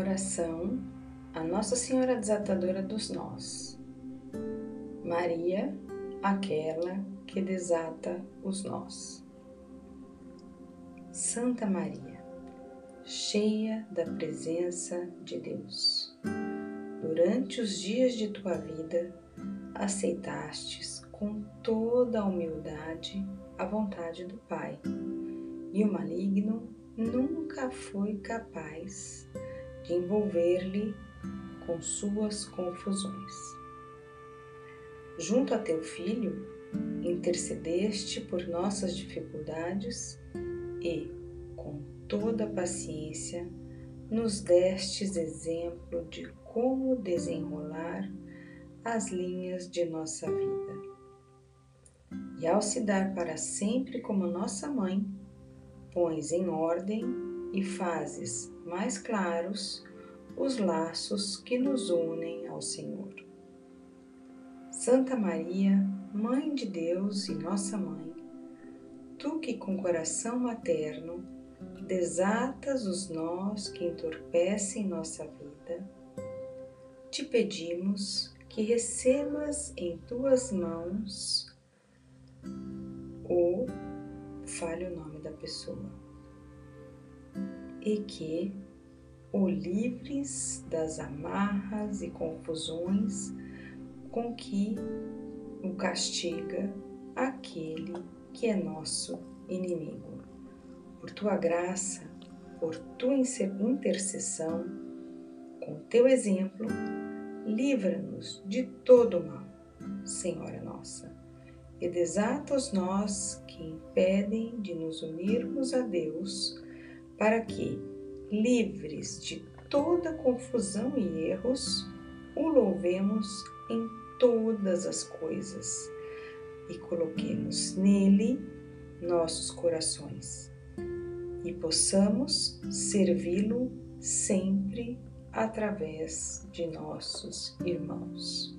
Oração a Nossa Senhora Desatadora dos Nós. Maria, aquela que desata os nós. Santa Maria, cheia da presença de Deus, durante os dias de tua vida, aceitastes com toda a humildade a vontade do Pai, e o maligno nunca foi capaz envolver-lhe com suas confusões. Junto a teu filho, intercedeste por nossas dificuldades e, com toda paciência, nos destes exemplo de como desenrolar as linhas de nossa vida. E ao se dar para sempre como nossa mãe, pões em ordem e fazes mais claros os laços que nos unem ao Senhor. Santa Maria, Mãe de Deus e Nossa Mãe, tu que com coração materno desatas os nós que entorpecem nossa vida, te pedimos que recebas em tuas mãos o fale o nome da pessoa e que o livres das amarras e confusões com que o castiga aquele que é nosso inimigo. Por tua graça, por tua intercessão, com teu exemplo, livra-nos de todo mal, Senhora nossa, e desata os nós que impedem de nos unirmos a Deus, para que, livres de toda confusão e erros, o louvemos em todas as coisas e coloquemos nele nossos corações e possamos servi-lo sempre através de nossos irmãos.